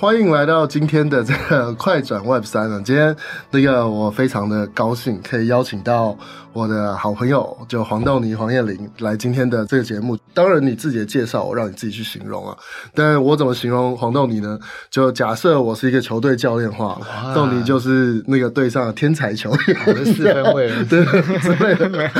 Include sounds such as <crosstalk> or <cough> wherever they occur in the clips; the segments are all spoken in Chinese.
欢迎来到今天的这个快转 Web 三啊！今天那个我非常的高兴，可以邀请到我的好朋友，就黄豆泥黄燕玲来今天的这个节目。当然你自己的介绍，我让你自己去形容啊。但我怎么形容黄豆泥呢？就假设我是一个球队教练的话，豆泥就是那个队上的天才球员，我的四分卫，对之类的。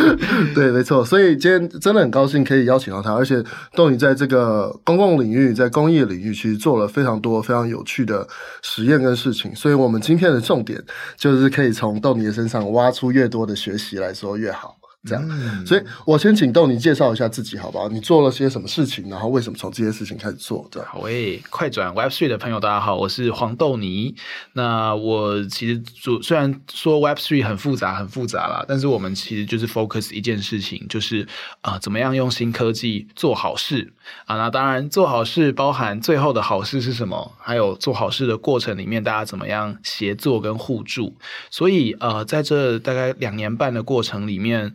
对，没错。所以今天真的很高兴可以邀请到他，而且豆泥在这个公共领域，在公益领域，其实做了非常多非常有趣的实验跟事情，所以我们今天的重点就是可以从豆泥的身上挖出越多的学习来说越好。这样，嗯、所以我先请豆你介绍一下自己，好不好？你做了些什么事情，然后为什么从这些事情开始做？对，好诶，快转 Web Three 的朋友，大家好，我是黄豆泥。那我其实主虽然说 Web Three 很复杂，很复杂啦，但是我们其实就是 focus 一件事情，就是啊、呃，怎么样用新科技做好事啊？那当然，做好事包含最后的好事是什么？还有做好事的过程里面，大家怎么样协作跟互助？所以呃，在这大概两年半的过程里面。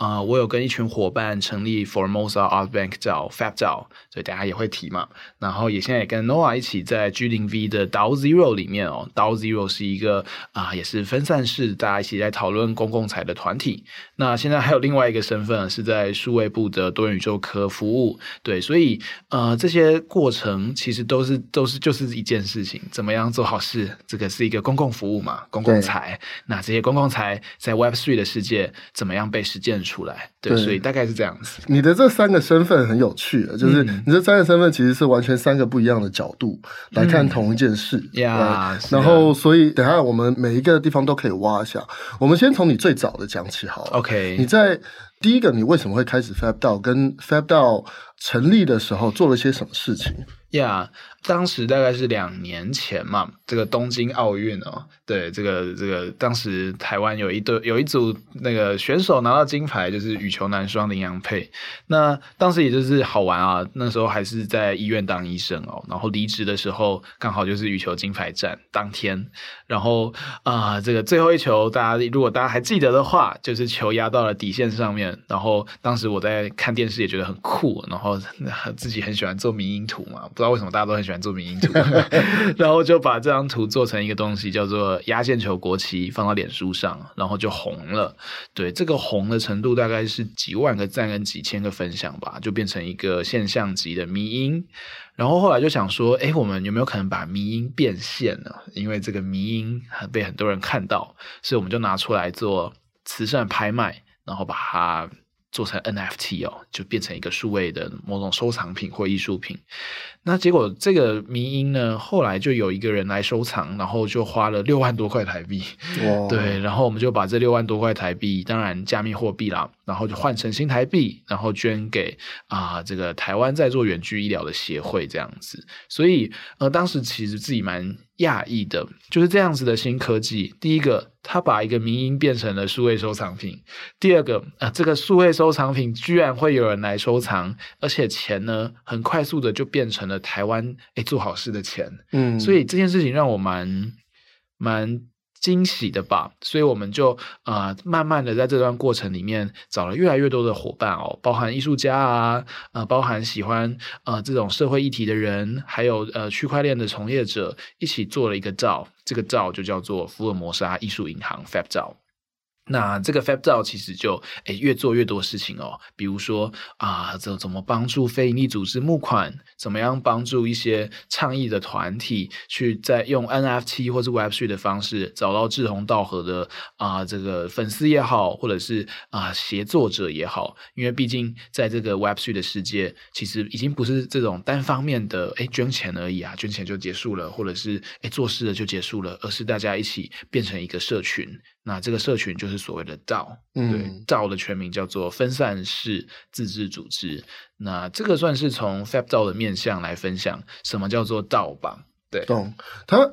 啊、呃，我有跟一群伙伴成立 Formosa Art Bank 叫 Fab DAO，所以大家也会提嘛。然后也现在也跟 Noah 一起在 G 零 V 的 DAO Zero 里面哦，DAO Zero 是一个啊、呃，也是分散式，大家一起在讨论公共财的团体。那现在还有另外一个身份是在数位部的多元宇宙科服务。对，所以呃，这些过程其实都是都是就是一件事情，怎么样做好事？这个是一个公共服务嘛，公共财。那这些公共财在 Web Three 的世界怎么样被实践？出来，对，对，所以大概是这样子。你的这三个身份很有趣，就是你这三个身份其实是完全三个不一样的角度来看同一件事，呀。然后，所以等下我们每一个地方都可以挖一下。我们先从你最早的讲起好了。OK，你在第一个，你为什么会开始 Fab DAO？跟 Fab DAO 成立的时候做了些什么事情？呀。当时大概是两年前嘛，这个东京奥运哦，对，这个这个当时台湾有一队有一组那个选手拿到金牌，就是羽球男双麟洋配。那当时也就是好玩啊，那时候还是在医院当医生哦，然后离职的时候刚好就是羽球金牌战当天，然后啊、这个最后一球，大家如果大家还记得的话，就是球压到了底线上面，然后当时我在看电视也觉得很酷，然后自己很喜欢做迷因图嘛，不知道为什么大家都很喜欢。喜欢做迷因图，<laughs> 然后就把这张图做成一个东西，叫做压线球国旗，放到脸书上，然后就红了。对，这个红的程度大概是几万个赞跟几千个分享吧，就变成一个现象级的迷因。然后后来就想说，哎，我们有没有可能把迷因变现呢？因为这个迷因被很多人看到，所以我们就拿出来做慈善拍卖，然后把它做成 NFT 哦，就变成一个数位的某种收藏品或艺术品。那结果这个迷因呢，后来就有一个人来收藏，然后就花了六万多块台币。哇对，然后我们就把这六万多块台币，当然加密货币啦，然后就换成新台币，然后捐给啊、呃、这个台湾在做远距医疗的协会这样子。所以呃，当时其实自己蛮讶异的，就是这样子的新科技。第一个，他把一个迷音变成了数位收藏品；第二个，啊、呃，这个数位收藏品居然会有人来收藏，而且钱呢，很快速的就变成。台湾诶做好事的钱，嗯，所以这件事情让我蛮蛮惊喜的吧，所以我们就呃慢慢的在这段过程里面找了越来越多的伙伴哦，包含艺术家啊，呃，包含喜欢呃这种社会议题的人，还有呃区块链的从业者，一起做了一个 DAO，这个 DAO 就叫做福尔摩沙艺术银行 Fab DAO。那这个 Fab 照其实就诶越做越多事情哦，比如说啊，这怎么帮助非营利组织募款，怎么样帮助一些倡议的团体去在用 NFT 或是 Web3 的方式找到志同道合的啊这个粉丝也好，或者是啊协作者也好，因为毕竟在这个 Web3 的世界，其实已经不是这种单方面的诶捐钱而已啊，捐钱就结束了，或者是诶做事了就结束了，而是大家一起变成一个社群。那这个社群就是所谓的嗯，对，DAO 的全名叫做分散式自治组织。那这个算是从 Fab DAO 的面向来分享什么叫做 DAO 吧？对，懂。他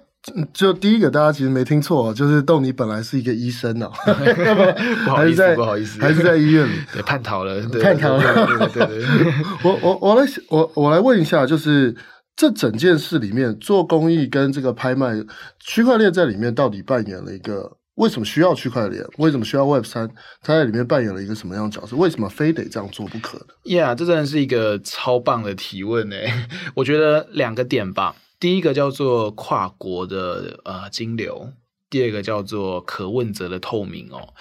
就第一个，大家其实没听错，就是豆你本来是一个医生哦，<laughs> 不好意思，不好意思，还是在医院里对叛逃了，叛逃了。对对对，<laughs> 我我我来我我来问一下，就是这整件事里面做公益跟这个拍卖，区块链在里面到底扮演了一个？为什么需要区块链？为什么需要 Web 三？它在里面扮演了一个什么样的角色？为什么非得这样做不可呢？，yeah, 这真的是一个超棒的提问诶！<laughs> 我觉得两个点吧。第一个叫做跨国的呃金流，第二个叫做可问责的透明哦。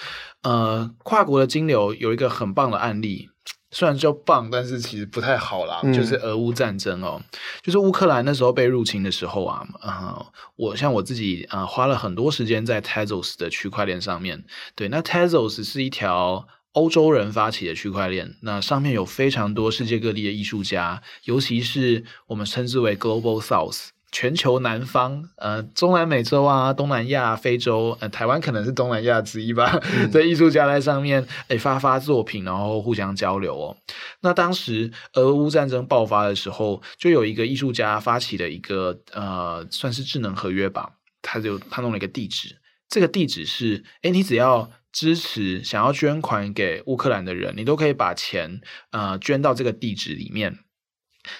呃，跨国的金流有一个很棒的案例。虽然叫棒，但是其实不太好啦。嗯、就是俄乌战争哦，就是乌克兰那时候被入侵的时候啊，呃、我像我自己啊、呃，花了很多时间在 Tezos 的区块链上面。对，那 Tezos 是一条欧洲人发起的区块链，那上面有非常多世界各地的艺术家，尤其是我们称之为 Global South。全球南方，呃，中南美洲啊，东南亚、非洲，呃，台湾可能是东南亚之一吧。这艺术家在上面，诶、欸，发发作品，然后互相交流哦。那当时俄乌战争爆发的时候，就有一个艺术家发起了一个，呃，算是智能合约吧。他就他弄了一个地址，这个地址是，诶、欸，你只要支持想要捐款给乌克兰的人，你都可以把钱，呃，捐到这个地址里面。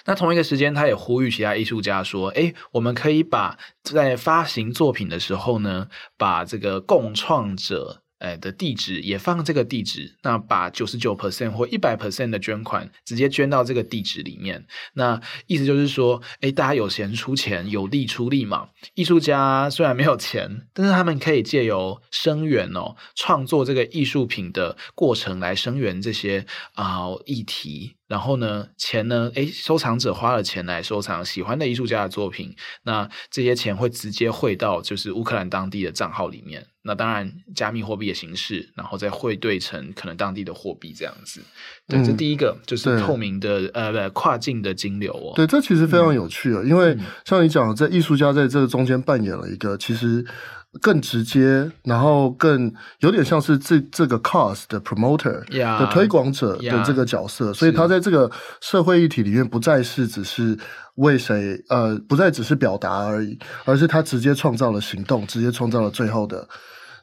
那同一个时间，他也呼吁其他艺术家说：“诶，我们可以把在发行作品的时候呢，把这个共创者。”哎，的地址也放这个地址，那把九十九 percent 或一百 percent 的捐款直接捐到这个地址里面。那意思就是说，哎，大家有钱出钱，有力出力嘛。艺术家虽然没有钱，但是他们可以借由声援哦，创作这个艺术品的过程来声援这些啊、议题。然后呢，钱呢，哎，收藏者花了钱来收藏喜欢的艺术家的作品，那这些钱会直接汇到就是乌克兰当地的账号里面。那当然，加密货币的形式，然后再汇兑成可能当地的货币这样子。对，嗯、这第一个就是透明的呃跨境的金流哦。对，这其实非常有趣啊，嗯、因为像你讲，在艺术家在这个中间扮演了一个其实更直接，然后更有点像是这这个 cause 的 promoter 的推广者的这个角色，所以他在这个社会议题里面不再是只是。为谁？呃，不再只是表达而已，而是他直接创造了行动，直接创造了最后的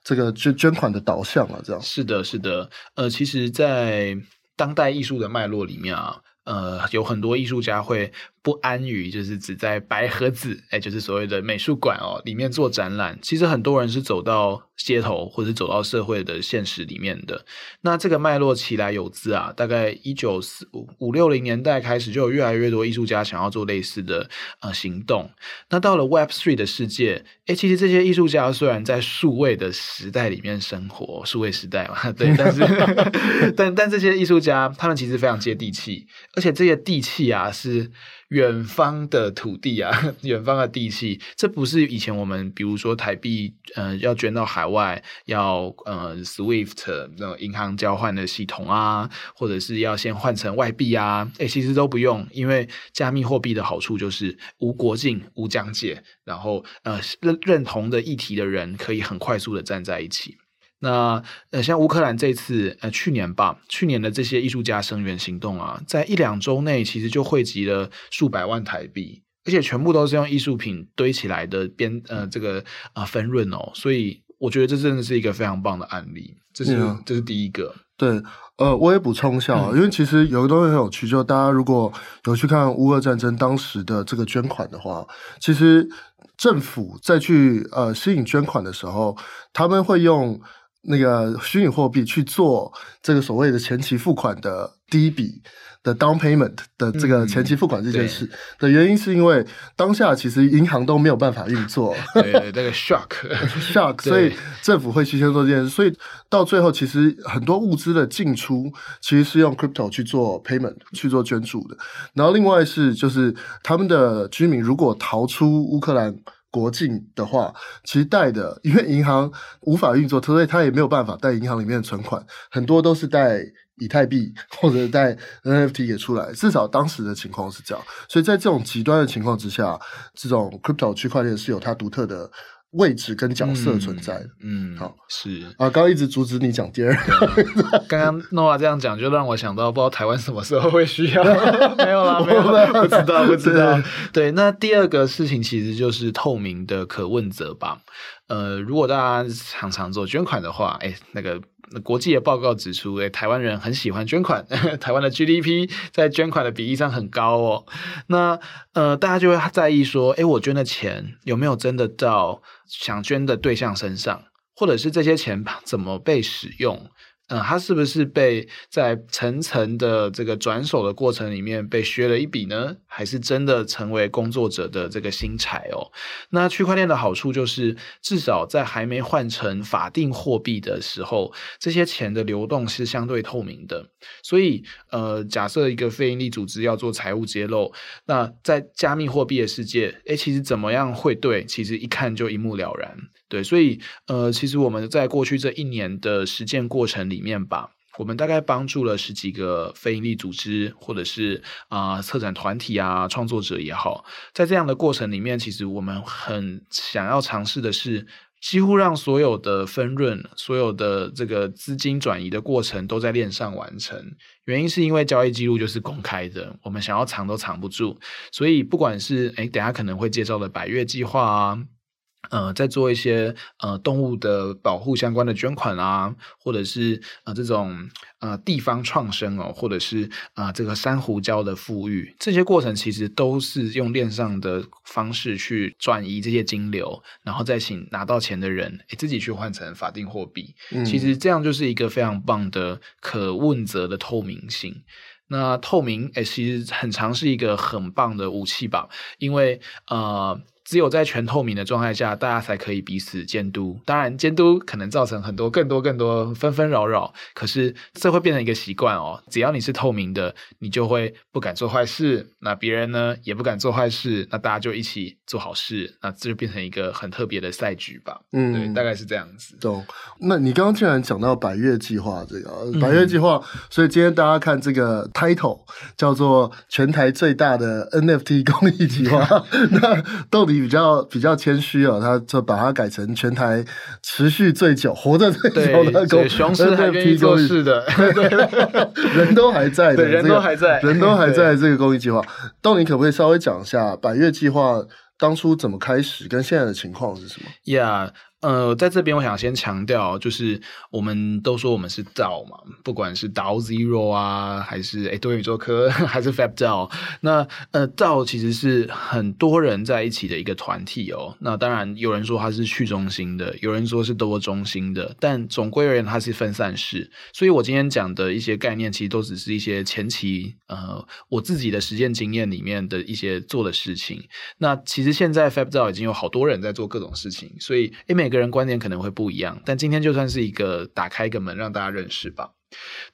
这个捐捐款的导向了。这样是的，是的。呃，其实，在当代艺术的脉络里面啊，呃，有很多艺术家会。不安于就是只在白盒子，哎，就是所谓的美术馆哦里面做展览。其实很多人是走到街头或者是走到社会的现实里面的。那这个脉络起来有自啊，大概一九四五五六零年代开始，就有越来越多艺术家想要做类似的呃行动。那到了 Web Three 的世界，哎，其实这些艺术家虽然在数位的时代里面生活，数位时代嘛，对，但是 <laughs> 但但这些艺术家他们其实非常接地气，而且这些地气啊是。远方的土地啊，<laughs> 远方的地气，这不是以前我们比如说台币，呃，要捐到海外，要呃 SWIFT 那种银行交换的系统啊，或者是要先换成外币啊，诶，其实都不用，因为加密货币的好处就是无国境、无疆界，然后呃认认同的议题的人可以很快速的站在一起。那呃，像乌克兰这次呃，去年吧，去年的这些艺术家声援行动啊，在一两周内其实就汇集了数百万台币，而且全部都是用艺术品堆起来的边呃这个啊、呃、分润哦，所以我觉得这真的是一个非常棒的案例。这是、嗯、这是第一个。对，呃，我也补充一下，嗯、因为其实有个东西很有趣，就大家如果有去看乌俄战争当时的这个捐款的话，其实政府在去呃吸引捐款的时候，他们会用。那个虚拟货币去做这个所谓的前期付款的第一笔的 down payment 的这个前期付款这件事的原因，是因为当下其实银行都没有办法运作，<laughs> 对，那个 shock <laughs> shock，所以政府会提前做这件事，所以到最后其实很多物资的进出其实是用 crypto 去做 payment 去做捐助的。然后另外是就是他们的居民如果逃出乌克兰。国境的话，其实贷的，因为银行无法运作，所以他也没有办法贷银行里面的存款，很多都是贷以太币 <laughs> 或者贷 NFT 也出来。至少当时的情况是这样，所以在这种极端的情况之下，这种 crypto 区块链是有它独特的位置跟角色存在的。嗯，好，是啊，刚刚一直阻止你讲第二个，<laughs> 刚刚 Noah 这样讲，就让我想到，不知道台湾什么时候会需要，<laughs> 没有啦，没有啦，不知道，<laughs> 不知道。对，那第二个事情其实就是透明的可问责吧。呃，如果大家常常做捐款的话，哎，那个。国际的报告指出，诶，台湾人很喜欢捐款，<laughs> 台湾的 GDP 在捐款的比例上很高哦。那呃，大家就会在意说，诶，我捐的钱有没有真的到想捐的对象身上，或者是这些钱怎么被使用？嗯，他是不是被在层层的这个转手的过程里面被削了一笔呢？还是真的成为工作者的这个新柴哦。那区块链的好处就是，至少在还没换成法定货币的时候，这些钱的流动是相对透明的。所以，呃，假设一个非营利组织要做财务揭露，那在加密货币的世界，诶，其实怎么样汇兑，其实一看就一目了然。对，所以，呃，其实我们在过去这一年的实践过程里面吧。我们大概帮助了十几个非营利组织，或者是啊、策展团体啊、创作者也好，在这样的过程里面，其实我们很想要尝试的是，几乎让所有的分润、所有的这个资金转移的过程都在链上完成。原因是因为交易记录就是公开的，我们想要藏都藏不住。所以不管是诶等下可能会介绍的百越计划啊。呃，在做一些呃动物的保护相关的捐款啊，或者是呃这种呃地方创生哦，或者是啊、呃、这个珊瑚礁的富裕，这些过程其实都是用链上的方式去转移这些金流，然后再请拿到钱的人诶自己去换成法定货币。嗯、其实这样就是一个非常棒的可问责的透明性。那透明诶，其实很常是一个很棒的武器吧，因为呃。只有在全透明的状态下，大家才可以彼此监督。当然，监督可能造成很多、更多、更多纷纷扰扰。可是，这会变成一个习惯哦。只要你是透明的，你就会不敢做坏事。那别人呢，也不敢做坏事。那大家就一起做好事。那这就变成一个很特别的赛局吧。嗯，对，大概是这样子。懂。那你刚刚既然讲到百越计划这个百越计划，所以今天大家看这个 title 叫做“全台最大的 NFT 公益计划”，<laughs> 那到底？比较比较谦虚哦，他就把它改成全台持续最久、活着最久的公熊狮还愿意做事的，人都还在的，对，人都还在，人都还在这个公益计划。<laughs> 豆你可不可以稍微讲一下百越计划当初怎么开始，跟现在的情况是什么？Yeah。呃，在这边我想先强调，就是我们都说我们是 DAO 嘛，不管是 DAO Zero 啊，还是诶多元宇宙科，<laughs> 还是 Fab DAO，那呃 DAO 其实是很多人在一起的一个团体哦。那当然有人说它是去中心的，有人说是多中心的，但总归而言它是分散式。所以我今天讲的一些概念，其实都只是一些前期呃我自己的实践经验里面的一些做的事情。那其实现在 Fab DAO 已经有好多人在做各种事情，所以诶每个人观点可能会不一样，但今天就算是一个打开一个门让大家认识吧。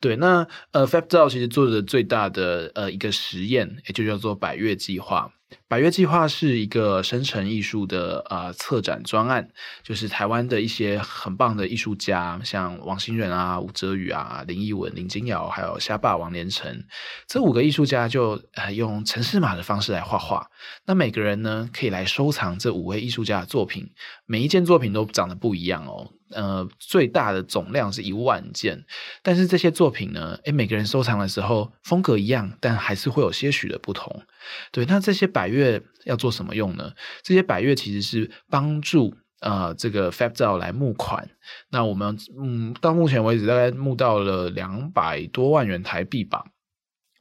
对，那呃，FabDAO 其实做的最大的呃一个实验，也就叫做百越计划。百岳计划是一个生成艺术的呃策展专案，就是台湾的一些很棒的艺术家，像王新仁啊、吴哲宇啊、林奕文、林金瑶，还有虾霸王连成，这五个艺术家就呃用程式码的方式来画画。那每个人呢可以来收藏这五位艺术家的作品，每一件作品都长得不一样哦。呃，最大的总量是一万件，但是这些作品呢，诶，每个人收藏的时候风格一样，但还是会有些许的不同。对，那这些百月要做什么用呢？这些百月其实是帮助呃这个 FabZo 来募款。那我们嗯，到目前为止大概募到了两百多万元台币吧。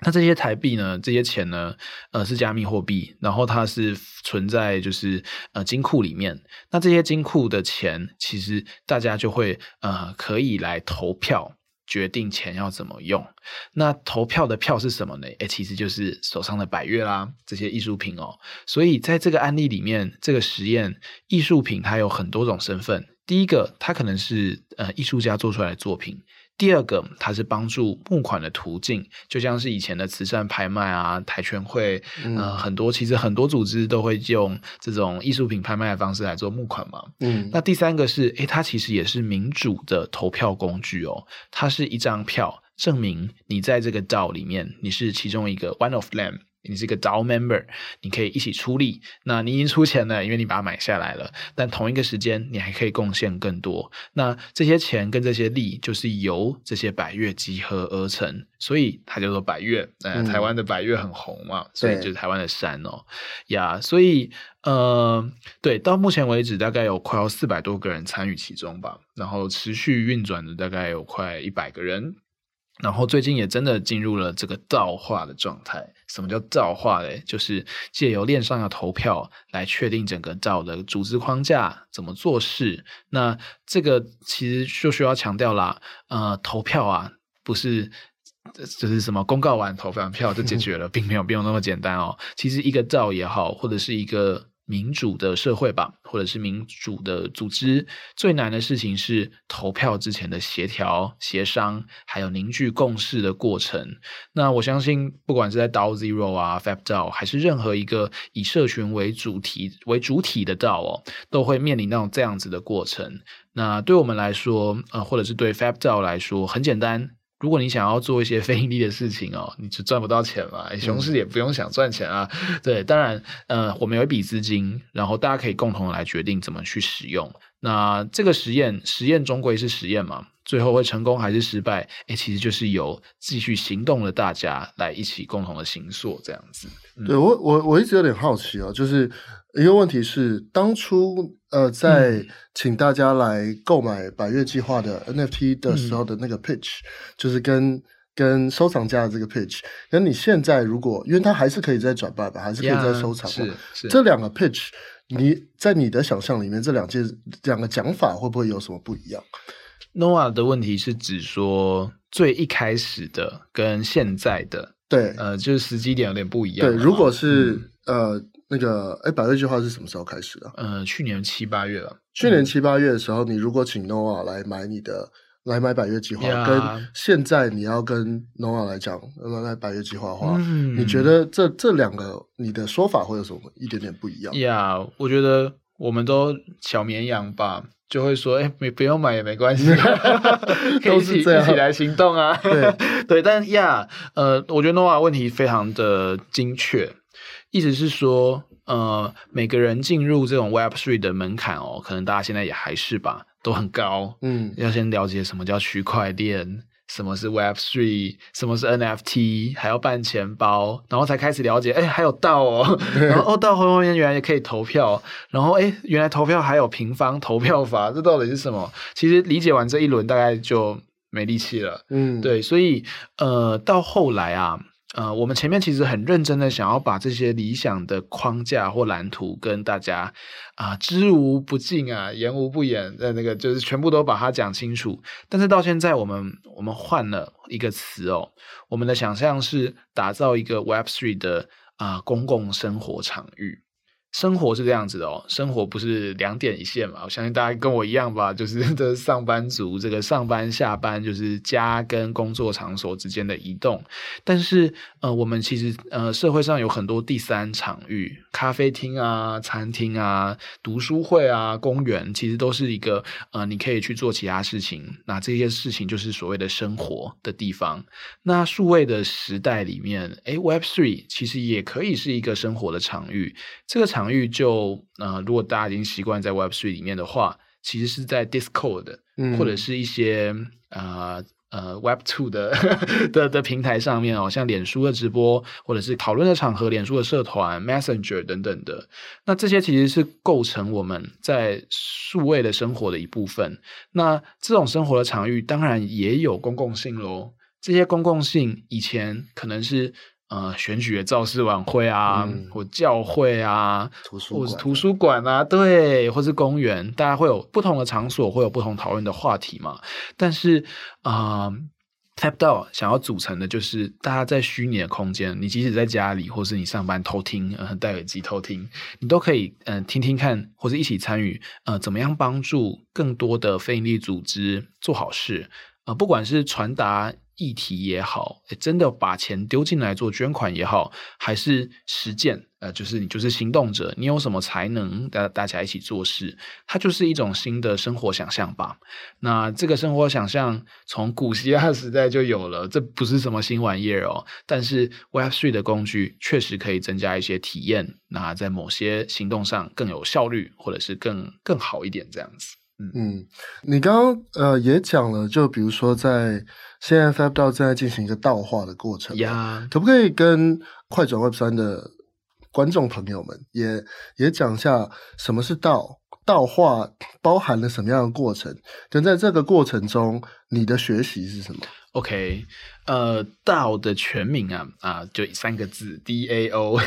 那这些台币呢？这些钱呢？呃，是加密货币，然后它是存在就是呃金库里面。那这些金库的钱，其实大家就会呃可以来投票，决定钱要怎么用。那投票的票是什么呢？诶，其实就是手上的百乐啦，这些艺术品哦。所以在这个案例里面，这个实验艺术品它有很多种身份。第一个，它可能是呃艺术家做出来的作品。第二个，它是帮助募款的途径，就像是以前的慈善拍卖啊、跆拳会，嗯、呃，很多其实很多组织都会用这种艺术品拍卖的方式来做募款嘛。嗯，那第三个是，诶，它其实也是民主的投票工具哦，它是一张票，证明你在这个 DAO 里面，你是其中一个 one of them。你是一个 DAO member，你可以一起出力。那你已经出钱了，因为你把它买下来了。但同一个时间，你还可以贡献更多。那这些钱跟这些力，就是由这些百越集合而成，所以它叫做百越。呃，台湾的百越很红嘛，嗯、所以就是台湾的山哦。呀，yeah, 所以呃，对，到目前为止，大概有快要四百多个人参与其中吧。然后持续运转的大概有快一百个人。然后最近也真的进入了这个造化的状态。什么叫造化嘞？就是借由链上的投票来确定整个 DAO 的组织框架怎么做事。那这个其实就需要强调啦，呃，投票啊，不是就是什么公告完投完票就解决了，并没有并没有那么简单哦。其实一个 DAO 也好，或者是一个。民主的社会吧，或者是民主的组织，最难的事情是投票之前的协调、协商，还有凝聚共识的过程。那我相信，不管是在 DAO Zero 啊、Fab DAO，还是任何一个以社群为主题为主体的 DAO 哦，都会面临到这样子的过程。那对我们来说，呃，或者是对 Fab DAO 来说，很简单。如果你想要做一些非盈利的事情哦，<laughs> 你就赚不到钱嘛。熊市也不用想赚钱啊。嗯、对，当然，呃，我们有一笔资金，然后大家可以共同来决定怎么去使用。那这个实验，实验终归是实验嘛，最后会成功还是失败？诶，其实就是由继续行动的大家来一起共同的行塑这样子。嗯、对我，我我一直有点好奇哦，就是。一个问题是，当初呃，在请大家来购买百越计划的 NFT 的时候的那个 pitch，、嗯、就是跟跟收藏家的这个 pitch，那你现在如果，因为它还是可以再转卖吧，还是可以再收藏。这两个 pitch，你在你的想象里面，这两件两个讲法会不会有什么不一样？Noah 的问题是指说最一开始的跟现在的，对，呃，就是时机点有点不一样。对，如果是、嗯、呃。那个，哎，百岳计划是什么时候开始的？呃，去年七八月了。去年七八月的时候，嗯、你如果请 Noah 来买你的，来买百月计划，跟现在你要跟 Noah 来讲来来百月计划的话，嗯、你觉得这这两个你的说法会有什么一点点不一样？呀，yeah, 我觉得我们都小绵羊吧，就会说，哎，没不用买也没关系，<laughs> 可以一起一起来行动啊。对 <laughs> 对，但呀，yeah, 呃，我觉得 Noah 问题非常的精确。意思是说，呃，每个人进入这种 Web Three 的门槛哦，可能大家现在也还是吧，都很高。嗯，要先了解什么叫区块链，什么是 Web Three，什么是 NFT，还要办钱包，然后才开始了解，哎，还有 DAO 哦，<laughs> 然后哦，DAO 后面原来也可以投票，然后哎，原来投票还有平方投票法，这到底是什么？其实理解完这一轮，大概就没力气了。嗯，对，所以呃，到后来啊。呃，我们前面其实很认真的想要把这些理想的框架或蓝图跟大家啊、知无不尽啊，言无不言的那个，就是全部都把它讲清楚。但是到现在，我们我们换了一个词哦，我们的想象是打造一个 Web3 的啊、公共生活场域。生活是这样子的哦，生活不是两点一线嘛。我相信大家跟我一样吧，就是 <laughs> 的上班族，这个上班下班就是家跟工作场所之间的移动。但是呃，我们其实呃，社会上有很多第三场域，咖啡厅啊、餐厅啊、读书会啊、公园，其实都是一个呃，你可以去做其他事情。那这些事情就是所谓的生活的地方。那数位的时代里面，诶，Web Three 其实也可以是一个生活的场域。这个场场域就呃，如果大家已经习惯在 Web Three 里面的话，其实是在 Discord、嗯、或者是一些呃呃 Web2 的 <laughs> 的的平台上面哦，像脸书的直播或者是讨论的场合，脸书的社团、Messenger 等等的。那这些其实是构成我们在数位的生活的一部分。那这种生活的场域当然也有公共性喽。这些公共性以前可能是。呃，选举的造势晚会啊，嗯、或教会啊，图书或者图书馆啊，对，或是公园，大家会有不同的场所，会有不同讨论的话题嘛。但是啊、呃、FapDAO 想要组成的就是大家在虚拟的空间，你即使在家里，或是你上班偷听，呃，戴耳机偷听，你都可以嗯、呃、听听看，或者一起参与，呃，怎么样帮助更多的非营利组织做好事，呃，不管是传达。议题也好，真的把钱丢进来做捐款也好，还是实践，呃，就是你就是行动者，你有什么才能，大大家一起做事，它就是一种新的生活想象吧。那这个生活想象从古希腊时代就有了，这不是什么新玩意儿哦。但是 Web3 的工具确实可以增加一些体验，那在某些行动上更有效率，或者是更更好一点这样子。嗯嗯，你刚刚呃也讲了，就比如说在。现在 FapDAO 正在进行一个 DAO 化的过程呀.可不可以跟快转 Web 三的观众朋友们也也讲一下什么是 DAO？DAO 化包含了什么样的过程？跟在这个过程中，你的学习是什么？OK，呃，DAO 的全名啊啊，就三个字 DAO，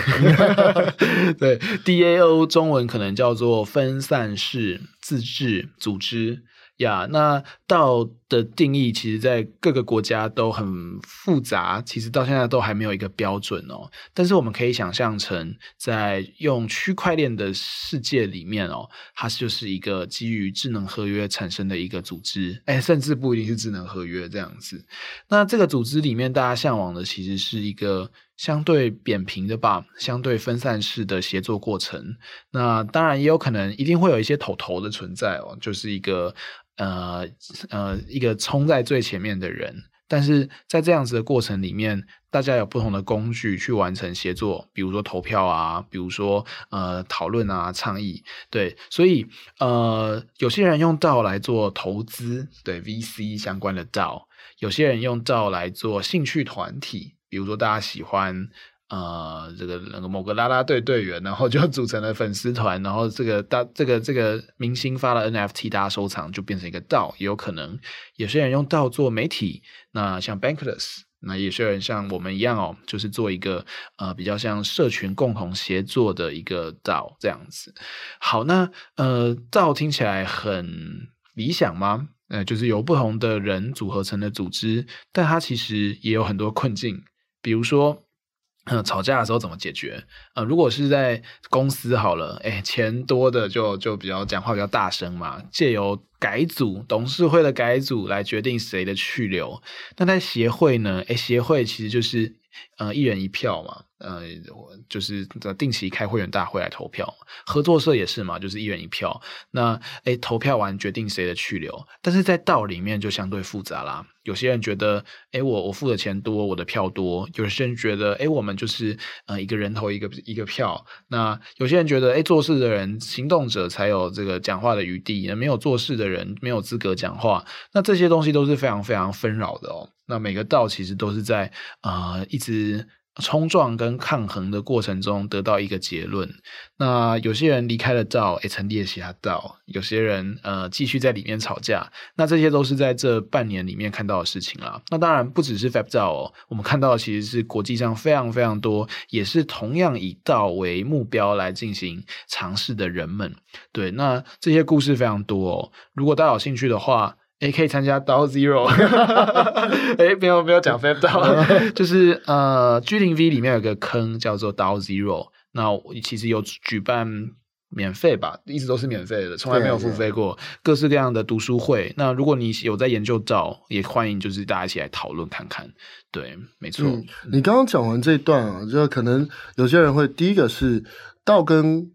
<laughs> 对，DAO 中文可能叫做分散式自治组织。呀那到的定义，其实在各个国家都很复杂，其实到现在都还没有一个标准哦。但是我们可以想象成，在用区块链的世界里面哦，它就是一个基于智能合约产生的一个组织，哎，甚至不一定是智能合约这样子。那这个组织里面，大家向往的其实是一个。相对扁平的吧，相对分散式的协作过程。那当然也有可能，一定会有一些头头的存在哦，就是一个呃呃一个冲在最前面的人。但是在这样子的过程里面，大家有不同的工具去完成协作，比如说投票啊，比如说呃讨论啊、倡议。对，所以呃有些人用 DAO 来做投资，对 VC 相关的道有些人用 DAO 来做兴趣团体。比如说，大家喜欢呃这个那个某个啦啦队队员，然后就组成了粉丝团，然后这个大这个这个明星发了 NFT，大家收藏就变成一个 DAO，也有可能有些人用 DAO 做媒体，那像 Bankless，那有些人像我们一样哦，就是做一个呃比较像社群共同协作的一个 DAO 这样子。好，那呃 DAO 听起来很理想吗？呃，就是由不同的人组合成的组织，但它其实也有很多困境。比如说，嗯，吵架的时候怎么解决？呃，如果是在公司好了，哎，钱多的就就比较讲话比较大声嘛，借由改组董事会的改组来决定谁的去留。那在协会呢？哎，协会其实就是呃一人一票嘛。呃，就是定期开会员大会来投票，合作社也是嘛，就是一人一票。那诶，投票完决定谁的去留，但是在道里面就相对复杂啦。有些人觉得，诶，我我付的钱多，我的票多；有些人觉得，诶，我们就是呃一个人投一个一个票。那有些人觉得，诶，做事的人行动者才有这个讲话的余地，没有做事的人没有资格讲话。那这些东西都是非常非常纷扰的哦。那每个道其实都是在呃一直。冲撞跟抗衡的过程中得到一个结论。那有些人离开了道，也成立了其他道；有些人呃继续在里面吵架。那这些都是在这半年里面看到的事情啦。那当然不只是 FAB 道哦，我们看到的其实是国际上非常非常多，也是同样以道为目标来进行尝试的人们。对，那这些故事非常多哦。如果大家有兴趣的话，也可以参加 DAO Zero，哎，没有没有讲 FAB DAO，<laughs> 就是呃 G 零 V 里面有个坑叫做 DAO Zero，那其实有举办免费吧，一直都是免费的，从来没有付费过，各式各样的读书会。那如果你有在研究 DAO，也欢迎就是大家一起来讨论看看。对，没错。嗯，你刚刚讲完这一段啊，就可能有些人会第一个是 DAO 跟。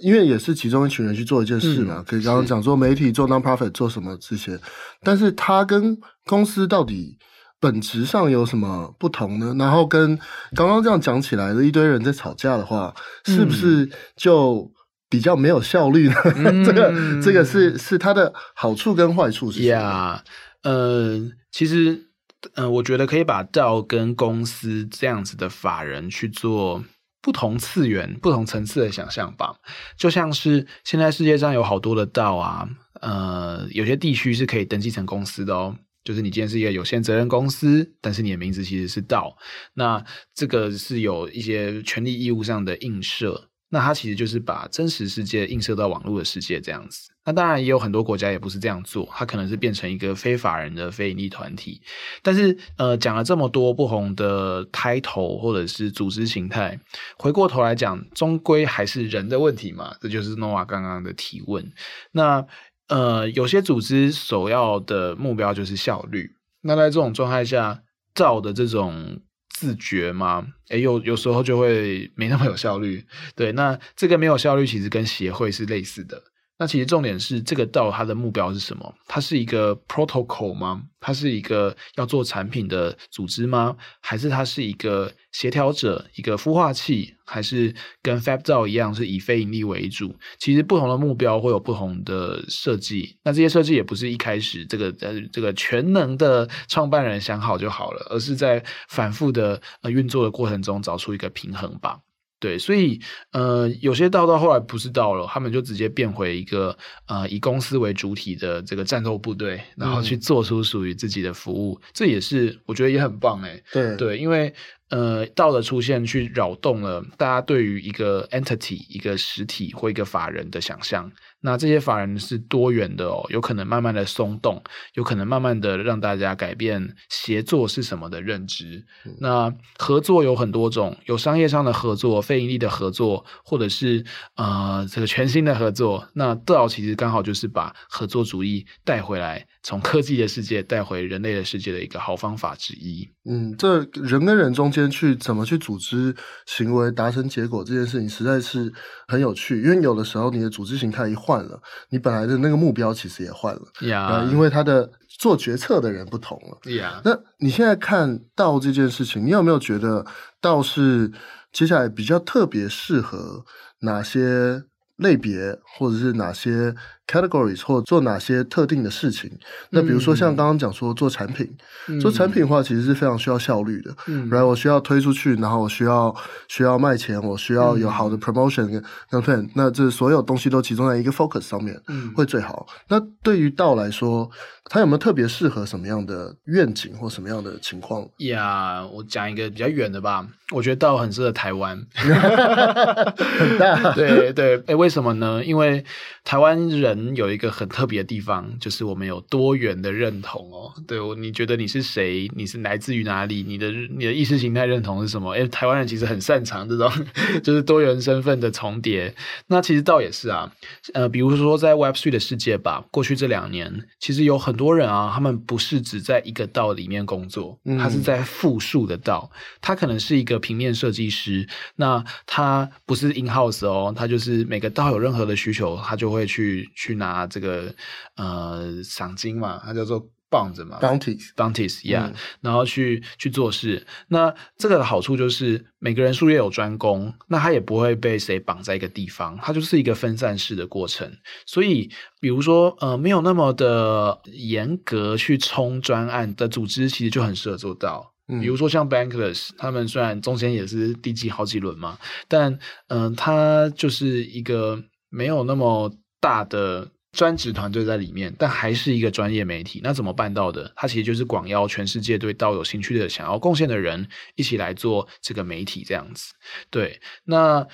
因为也是其中一群人去做一件事嘛，嗯、可以刚刚讲做媒体、做 non-profit、做什么这些，但是他跟公司到底本质上有什么不同呢？然后跟刚刚这样讲起来的一堆人在吵架的话，嗯、是不是就比较没有效率呢？嗯、<laughs> 这个这个是是它的好处跟坏处是什么？呀，呃，其实，呃，我觉得可以把 DAO 跟公司这样子的法人去做。不同次元、不同层次的想象吧，就像是现在世界上有好多的道啊，呃，有些地区是可以登记成公司的哦，就是你今天是一个有限责任公司，但是你的名字其实是道那这个是有一些权利义务上的映射。那它其实就是把真实世界映射到网络的世界这样子。那当然也有很多国家也不是这样做，它可能是变成一个非法人的非营利团体。但是呃，讲了这么多不同的 title 或者是组织形态，回过头来讲，终归还是人的问题嘛。这就是 Noah 刚刚的提问。那呃，有些组织首要的目标就是效率。那在这种状态下，造的这种。自觉吗？诶，有有时候就会没那么有效率。对，那这个没有效率其实跟协会是类似的。那其实重点是这个道它的目标是什么？它是一个 protocol 吗？它是一个要做产品的组织吗？还是它是一个协调者、一个孵化器？还是跟 FAB 道一样是以非盈利为主？其实不同的目标会有不同的设计。那这些设计也不是一开始这个呃这个全能的创办人想好就好了，而是在反复的呃运作的过程中找出一个平衡吧。对，所以呃，有些 DAO 到后来不是 DAO 了，他们就直接变回一个呃以公司为主体的这个战斗部队，然后去做出属于自己的服务，嗯、这也是我觉得也很棒哎。对对，因为呃，道的出现去扰动了大家对于一个 entity、一个实体或一个法人的想象。那这些法人是多元的哦，有可能慢慢的松动，有可能慢慢的让大家改变协作是什么的认知。嗯、那合作有很多种，有商业上的合作、非盈利的合作，或者是呃这个全新的合作。那道其实刚好就是把合作主义带回来，从科技的世界带回人类的世界的一个好方法之一。嗯，这人跟人中间去怎么去组织行为达成结果这件事情，实在是很有趣，因为有的时候你的组织形态一换。了，你本来的那个目标其实也换了，呀因为他的做决策的人不同了，呀。那你现在看到这件事情，你有没有觉得道是接下来比较特别适合哪些类别，或者是哪些 categories 或做哪些特定的事情？那比如说像刚刚讲说做产品，嗯、做产品的话其实是非常需要效率的。嗯，然后我需要推出去，然后我需要需要卖钱，我需要有好的 promotion 跟 plan，嗯、那这所有东西都集中在一个 focus 上面，嗯，会最好。那对于道来说，它有没有特别适合什么样的愿景或什么样的情况？呀，我讲一个比较远的吧。我觉得道很适合台湾，<laughs> 很大。对 <laughs> 对，哎、欸，为什么呢？因为台湾人有一个很特别的地方，<laughs> 就是我们有多元的认同哦。对，你觉得你是谁？你是来自于哪里？你的你的意识形态认同是什么？哎、欸，台湾人其实很擅长这种，<laughs> 就是多元身份的重叠。那其实倒也是啊，呃，比如说在 Web Three 的世界吧，过去这两年，其实有很多人啊，他们不是只在一个道里面工作，他是在复数的道，他可能是一个。平面设计师，那他不是 in house 哦，他就是每个道有任何的需求，他就会去去拿这个呃赏金嘛，它叫做 bounties 嘛，bounties，bounties，yeah，、嗯、然后去去做事。那这个的好处就是每个人术业有专攻，那他也不会被谁绑在一个地方，它就是一个分散式的过程。所以，比如说呃，没有那么的严格去冲专案的组织，其实就很适合做到。比如说像 Bankless，他们虽然中间也是递进好几轮嘛，但嗯、呃，他就是一个没有那么大的专职团队在里面，但还是一个专业媒体。那怎么办到的？他其实就是广邀全世界对道有兴趣的、想要贡献的人一起来做这个媒体这样子。对，那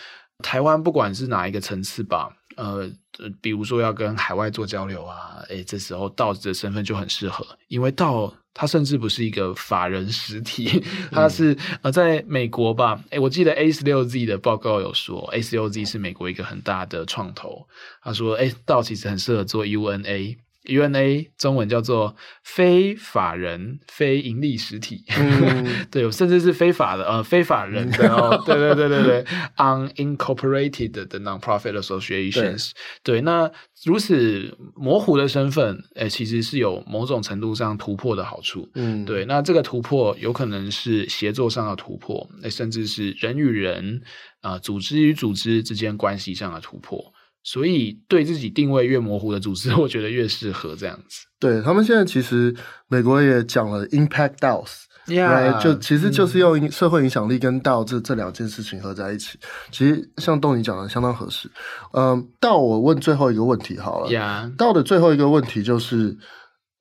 台湾不管是哪一个层次吧，呃，比如说要跟海外做交流啊，诶，这时候道的身份就很适合，因为道。它甚至不是一个法人实体，<laughs> 它是呃，在美国吧？诶，我记得 A 十六 Z 的报告有说，A 十六 Z 是美国一个很大的创投。他说，诶，道其实很适合做 UNA。UNA 中文叫做非法人非盈利实体，嗯、<laughs> 对，甚至是非法的呃非法人的哦，对对对对对，unincorporated 的 nonprofit associations，对，对，那如此模糊的身份，诶，其实是有某种程度上突破的好处，嗯，对，那这个突破有可能是协作上的突破，诶，甚至是人与人啊、呃，组织与组织之间关系上的突破。所以，对自己定位越模糊的组织，<laughs> 我觉得越适合这样子。对，他们现在其实美国也讲了 Impact DAOs，Yeah，就其实就是用社会影响力跟道这这两件事情合在一起。其实像豆你讲的相当合适。嗯，道我问最后一个问题好了。道的最后一个问题就是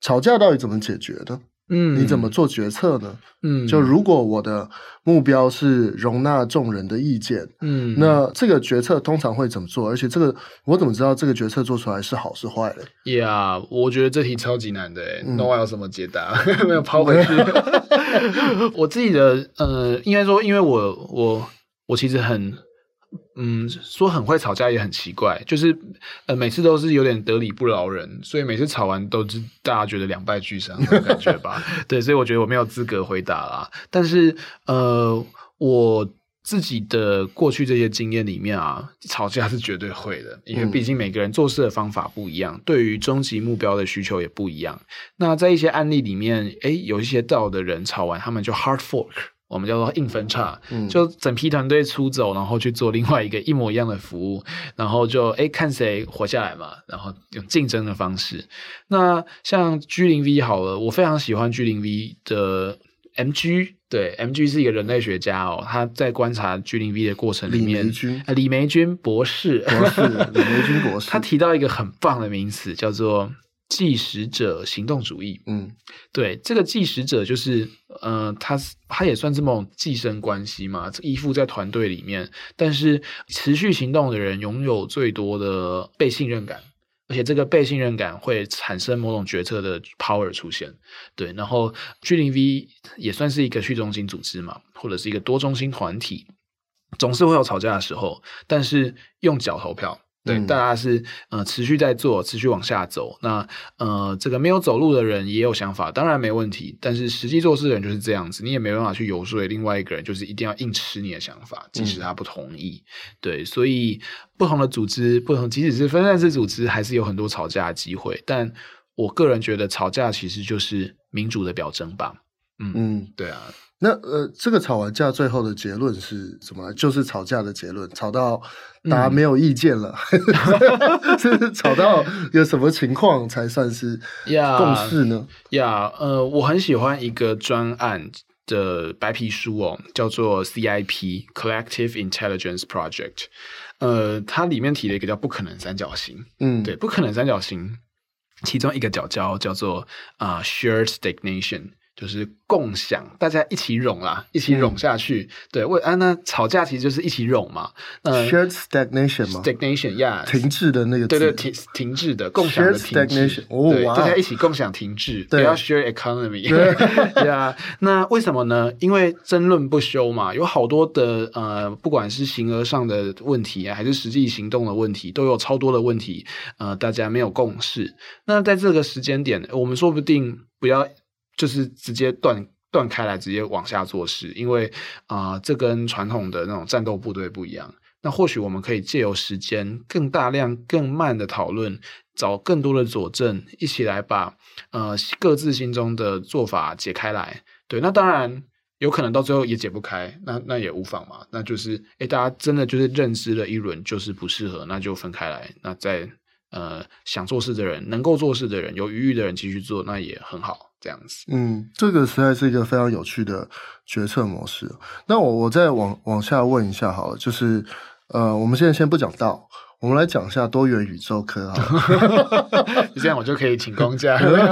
吵架到底怎么解决的？嗯，你怎么做决策呢？嗯，就如果我的目标是容纳众人的意见，嗯，那这个决策通常会怎么做？而且这个我怎么知道这个决策做出来是好是坏的？呀，yeah, 我觉得这题超级难的，那我有什么解答？<laughs> 没有抛回去。<laughs> 我自己的呃，应该说，因为我我我其实很。嗯，说很会吵架也很奇怪，就是呃，每次都是有点得理不饶人，所以每次吵完都是大家觉得两败俱伤的感觉吧。<laughs> 对，所以我觉得我没有资格回答啦。但是呃，我自己的过去这些经验里面啊，吵架是绝对会的，因为毕竟每个人做事的方法不一样，对于终极目标的需求也不一样。那在一些案例里面，诶，有一些道的人吵完，他们就 hard fork。我们叫做硬分叉，嗯、就整批团队出走，然后去做另外一个一模一样的服务，然后就哎看谁活下来嘛，然后用竞争的方式。那像 G 零 V 好了，我非常喜欢 G 零 V 的 MG，对，MG 是一个人类学家哦，他在观察 G 零 V 的过程里面，李梅，李梅君博士，博士，李梅君博士，<laughs> 他提到一个很棒的名词，叫做既使者行动主义，嗯，对，这个计时者就是，呃，他他也算是某种寄生关系嘛，依附在团队里面，但是持续行动的人拥有最多的被信任感，而且这个被信任感会产生某种决策的 power 出现，对，然后 G0V 也算是一个去中心组织嘛，或者是一个多中心团体，总是会有吵架的时候，但是用脚投票。对，大家是呃持续在做，持续往下走。那呃，这个没有走路的人也有想法，当然没问题。但是实际做事的人就是这样子，你也没办法去游说另外一个人，就是一定要硬吃你的想法，即使他不同意。嗯、对，所以不同的组织，不同即使是分散式组织，还是有很多吵架的机会。但我个人觉得，吵架其实就是民主的表征吧。嗯嗯，对啊。那呃，这个吵完架最后的结论是什么？就是吵架的结论，吵到大家没有意见了，<laughs> 嗯、是吵到有什么情况才算是共识呢？呀，呃，我很喜欢一个专案的白皮书哦，叫做 CIP Collective Intelligence Project。呃，它里面提了一个叫“不可能三角形”。嗯，对，“不可能三角形”，其中一个角叫叫做啊、呃、Shared Stagnation。就是共享，大家一起融啦，一起融下去。嗯、对，为啊，那吵架其实就是一起融嘛。呃、Shared stagnation 嘛，stagnation，yeah，停滞的那个字，对对，停停滞的，共享的停滞。Stagnation，哦，对，大家一起共享停滞，不要 share economy。<laughs> 对啊，那为什么呢？因为争论不休嘛，有好多的呃，不管是形而上的问题啊，还是实际行动的问题，都有超多的问题。呃，大家没有共识。那在这个时间点，我们说不定不要。就是直接断断开来，直接往下做事，因为啊、这跟传统的那种战斗部队不一样。那或许我们可以借由时间，更大量、更慢的讨论，找更多的佐证，一起来把呃各自心中的做法解开来。对，那当然有可能到最后也解不开，那那也无妨嘛。那就是，诶，大家真的就是认知了一轮，就是不适合，那就分开来。那在呃想做事的人，能够做事的人，有余裕的人继续做，那也很好。这样子，嗯，这个实在是一个非常有趣的决策模式。那我我再往往下问一下好了，就是呃，我们现在先不讲道，我们来讲一下多元宇宙科啊。<laughs> 这样我就可以请公假，没有没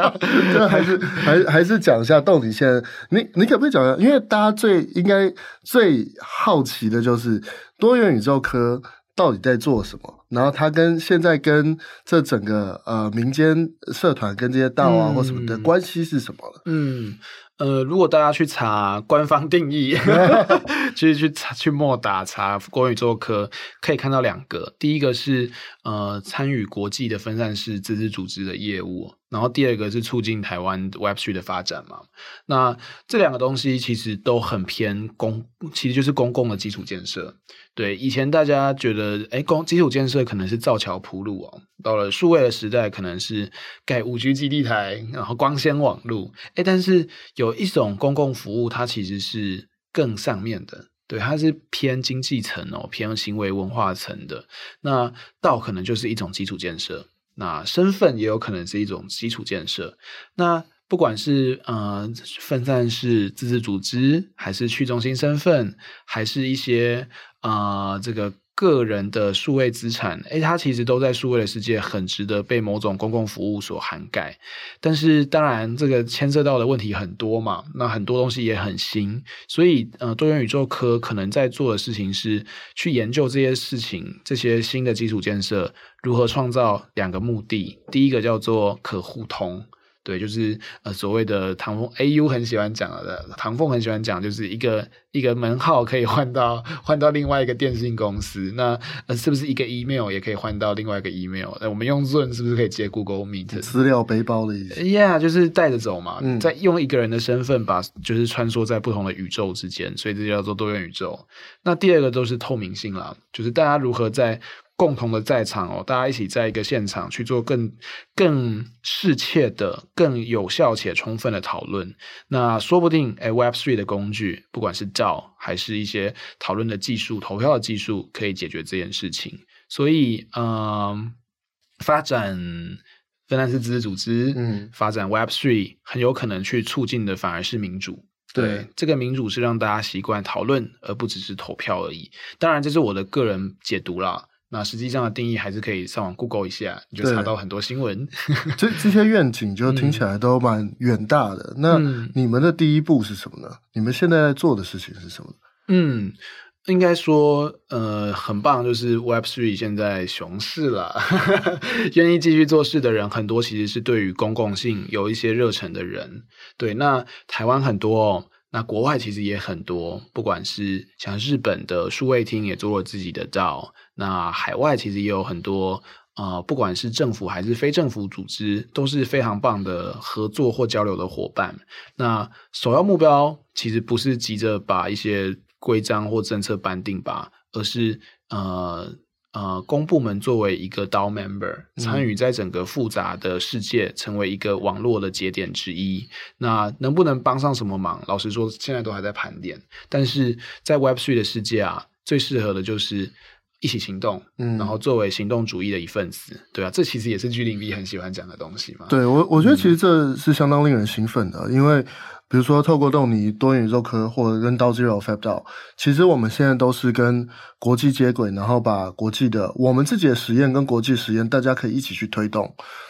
有，就还是还还是讲一下到底现在你你可不可以讲一下？因为大家最应该最好奇的就是多元宇宙科。到底在做什么？然后他跟现在跟这整个呃民间社团跟这些道啊或什么的关系是什么了？嗯。呃，如果大家去查官方定义，<laughs> 其实去查去莫打查多元宇宙科，可以看到两个。第一个是呃参与国际的分散式自治组织的业务，然后第二个是促进台湾 Web3 的发展嘛。那这两个东西其实都很偏公，其实就是公共的基础建设。对，以前大家觉得，哎，公基础建设可能是造桥铺路哦。到了数位的时代，可能是盖五 G 基地台，然后光纤网路。哎，但是有一种公共服务，它其实是更上面的，对，它是偏经济层哦，偏行为文化层的。那道可能就是一种基础建设，那身份也有可能是一种基础建设。那不管是呃分散式自治组织，还是去中心身份，还是一些。啊、这个个人的数位资产，诶，它其实都在数位的世界很值得被某种公共服务所涵盖。但是，当然，这个牵涉到的问题很多嘛，那很多东西也很新，所以，呃，多元宇宙科可能在做的事情是去研究这些事情，这些新的基础建设如何创造两个目的。第一个叫做可互通。对，就是呃所谓的唐凤 AU 很喜欢讲的，唐凤很喜欢讲，就是一个一个门号可以换到换到另外一个电信公司，那呃是不是一个 email 也可以换到另外一个 email？那我们用 Zoom 是不是可以接 Google Meet？资料背包的意思？Yeah，就是带着走嘛，嗯、再用一个人的身份把就是穿梭在不同的宇宙之间，所以这叫做多元宇宙。那第二个都是透明性啦，就是大家如何在。共同的在场哦，大家一起在一个现场去做更更适切的、更有效且充分的讨论。那说不定，哎，Web Three 的工具，不管是 DAO 还是一些讨论的技术、投票的技术，可以解决这件事情。所以，嗯、呃，发展分散式自治组织，嗯，发展 Web Three 很有可能去促进的反而是民主。对，对，这个民主是让大家习惯讨论，而不只是投票而已。当然，这是我的个人解读啦。那实际上的定义还是可以上网 Google 一下，你就查到很多新闻。<laughs> 这这些愿景就听起来都蛮远大的。嗯、那你们的第一步是什么呢？你们现在在做的事情是什么？嗯。应该说，呃，很棒，就是 Web Three 现在熊市了，<laughs> 愿意继续做事的人很多，其实是对于公共性有一些热忱的人。对，那台湾很多哦，那国外其实也很多，不管是像日本的数位厅也做了自己的 DAO，那海外其实也有很多，呃，不管是政府还是非政府组织，都是非常棒的合作或交流的伙伴。那首要目标其实不是急着把一些规章或政策颁定吧，而是呃呃，公部门作为一个 DAO member 参与在整个复杂的世界，成为一个网络的节点之一。那能不能帮上什么忙？老实说，现在都还在盘点。但是在 Web3 的世界啊，最适合的就是一起行动，嗯，然后作为行动主义的一份子，对啊，这其实也是 G0B 很喜欢讲的东西嘛。对我，我觉得其实这是相当令人兴奋的，嗯、因为。比如说，透过豆泥多元宇宙科或者跟 DAO Zero Fab DAO，其实我们现在都是跟国际接轨，然后把国际的我们自己的实验跟国际实验，大家可以一起去推动，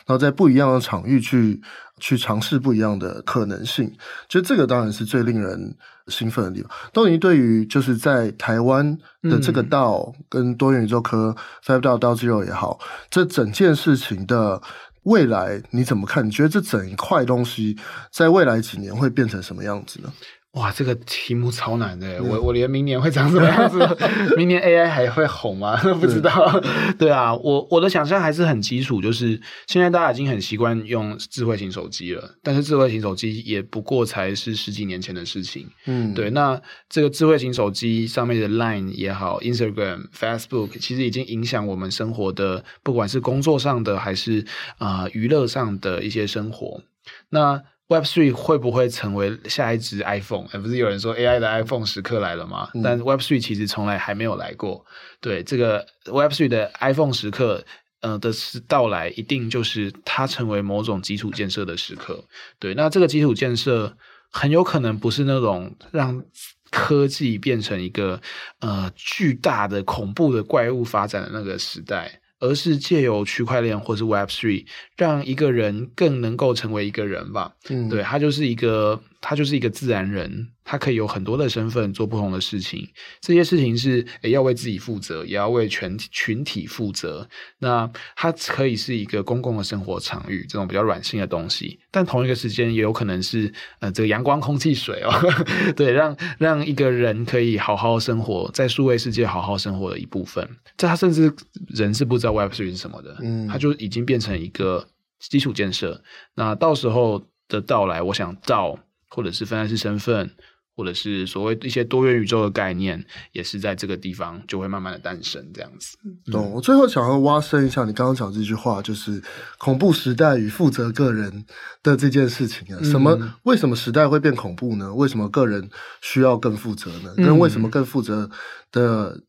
然后在不一样的场域去去尝试不一样的可能性。就这个当然是最令人兴奋的地方。豆泥对于就是在台湾的这个 DAO 跟多元宇宙科 Fab DAO DAO Zero 也好，这整件事情的。未来你怎么看？你觉得这整一块东西在未来几年会变成什么样子呢？哇，这个题目超难的，嗯、我我连明年会长什么样子，<laughs> 明年 AI 还会红吗？<laughs> 不知道。<laughs> 对啊，我我的想象还是很基础，就是现在大家已经很习惯用智慧型手机了，但是智慧型手机也不过才是十几年前的事情。嗯，对。那这个智慧型手机上面的 Line 也好，Instagram、Facebook，其实已经影响我们生活的，不管是工作上的还是啊、呃、娱乐上的一些生活。那 Web Three 会不会成为下一支 iPhone？不是有人说 AI 的 iPhone 时刻来了吗？嗯、但 Web Three 其实从来还没有来过。对，这个 Web Three 的 iPhone 时刻，呃的到来，一定就是它成为某种基础建设的时刻。对，那这个基础建设很有可能不是那种让科技变成一个呃巨大的恐怖的怪物发展的那个时代。而是借由区块链或是 Web Three，让一个人更能够成为一个人吧。嗯，对，他就是一个。他就是一个自然人，他可以有很多的身份做不同的事情。这些事情是诶要为自己负责，也要为全体群体负责。那它可以是一个公共的生活场域，这种比较软性的东西。但同一个时间也有可能是呃这个阳光、空气、水哦，<laughs> 对，让让一个人可以好好生活在数位世界，好好生活的一部分。这他甚至人是不知道 Web3 是什么的，嗯，他就已经变成一个基础建设。那到时候的到来，我想到。或者是分散式身份，或者是所谓一些多元宇宙的概念，也是在这个地方就会慢慢的诞生这样子。懂。我最后想要挖深一下你刚刚讲这句话，就是恐怖时代与负责个人的这件事情啊。什么？为什么时代会变恐怖呢？为什么个人需要更负责呢？跟为什么更负责的？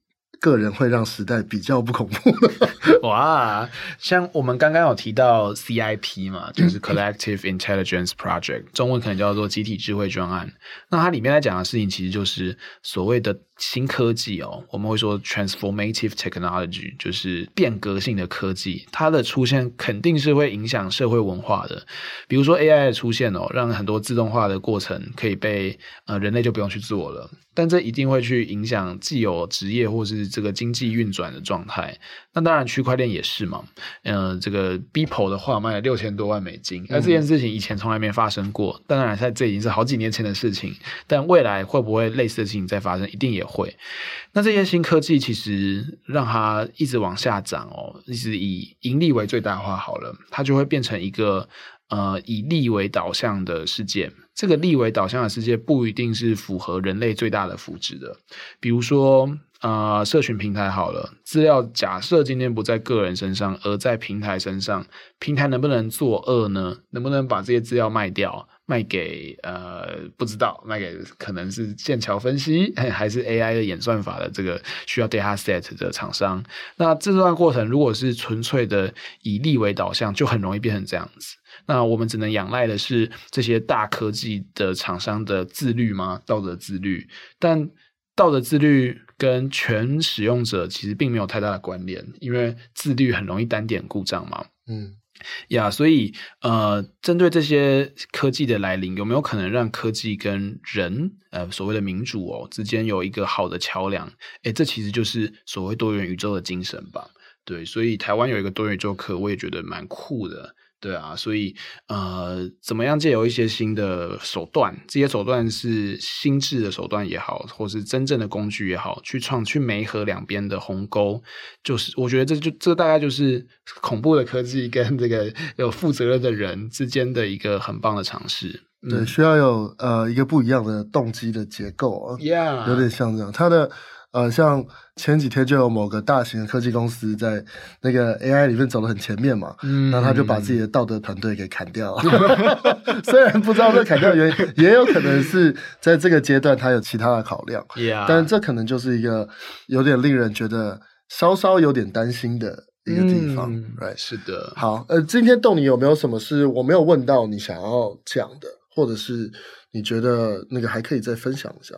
个人会让时代比较不恐怖。<laughs> 哇，像我们刚刚有提到 CIP 嘛，就是 Collective Intelligence Project，中文可能叫做集体智慧专案。那它里面在讲的事情，其实就是所谓的。新科技哦，我们会说 transformative technology，就是变革性的科技，它的出现肯定是会影响社会文化的。比如说 AI 的出现哦，让很多自动化的过程可以被呃人类就不用去做了，但这一定会去影响既有职业或是这个经济运转的状态。那当然区块链也是嘛，嗯、呃，这个 Beeple 的话卖了六千多万美金，那这件事情以前从来没发生过。当然，在这已经是好几年前的事情，但未来会不会类似的事情再发生，一定也。会，那这些新科技其实让它一直往下涨哦，一直以盈利为最大化好了，它就会变成一个呃以利为导向的世界。这个利为导向的世界不一定是符合人类最大的福祉的，比如说呃社群平台好了，资料假设今天不在个人身上，而在平台身上，平台能不能作恶呢？能不能把这些资料卖掉？卖给呃不知道，卖给可能是剑桥分析还是 AI 的演算法的这个需要 data set 的厂商。那这段过程如果是纯粹的以利为导向，就很容易变成这样子。那我们只能仰赖的是这些大科技的厂商的自律吗？道德自律，但道德自律。跟全使用者其实并没有太大的关联，因为自律很容易单点故障嘛。嗯。呀所以呃，针对这些科技的来临，有没有可能让科技跟人呃所谓的民主哦之间有一个好的桥梁？诶，这其实就是所谓多元宇宙的精神吧？对，所以台湾有一个多元宇宙课，我也觉得蛮酷的。对啊，所以呃，怎么样借由一些新的手段，这些手段是心智的手段也好，或是真正的工具也好，去创去媒合两边的鸿沟，就是我觉得这就这大概就是恐怖的科技跟这个有负责任的人之间的一个很棒的尝试。对，嗯、需要有呃一个不一样的动机的结构 Yeah. 有点像这样，它的。呃，像前几天就有某个大型的科技公司在那个 AI 里面走得很前面嘛，嗯，然后他就把自己的道德团队给砍掉了。<laughs> 虽然不知道这砍掉的原因，也有可能是在这个阶段他有其他的考量，<laughs> Yeah. 但这可能就是一个有点令人觉得稍稍有点担心的一个地方。嗯，Right，是的。好，呃，今天豆你有没有什么是我没有问到你想要讲的，或者是你觉得那个还可以再分享一下？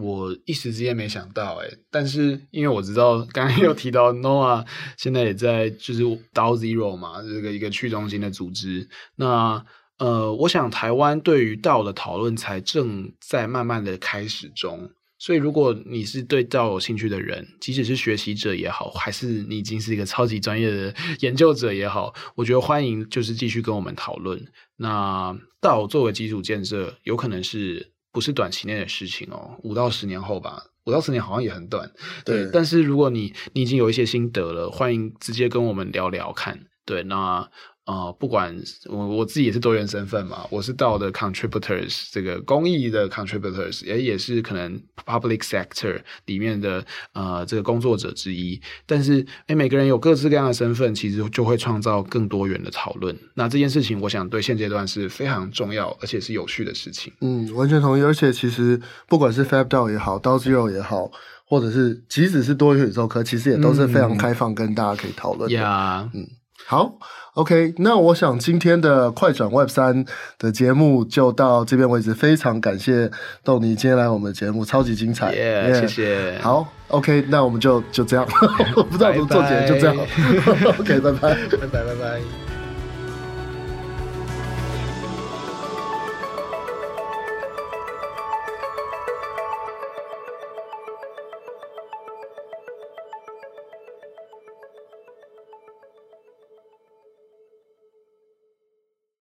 我一时之间没想到哎，但是因为我知道刚刚有提到 Noah 现在也在就是 DAO Zero 嘛，这个一个去中心的组织。那呃，我想台湾对于 DAO 的讨论才正在慢慢的开始中，所以如果你是对 DAO 有兴趣的人，即使是学习者也好，还是你已经是一个超级专业的 <laughs> 研究者也好，我觉得欢迎就是继续跟我们讨论。那 DAO 作为基础建设，有可能是。不是短期内的事情哦，五到十年后吧，五到十年好像也很短，对。对，但是如果你你已经有一些心得了，欢迎直接跟我们聊聊看，对，那。啊、呃，不管我我自己也是多元身份嘛，我是 DAO 的 contributors，这个公益的 contributors，也也是可能 public sector 里面的呃这个工作者之一。但是，诶每个人有各式各样的身份，其实就会创造更多元的讨论。那这件事情，我想对现阶段是非常重要，而且是有趣的事情。嗯，完全同意。而且，其实不管是 Fab DAO 也好，DAO Zero 也好，或者是即使是多元宇宙科，其实也都是非常开放，跟大家可以讨论的。Yeah. 嗯。好，OK，那我想今天的快转 Web 三的节目就到这边为止。非常感谢豆泥今天来我们的节目，超级精彩，yeah, yeah. 谢谢。好，OK，那我们就就这样，<laughs> 我不知道怎么做节目，就这样。<laughs> OK，拜拜，拜拜，拜拜。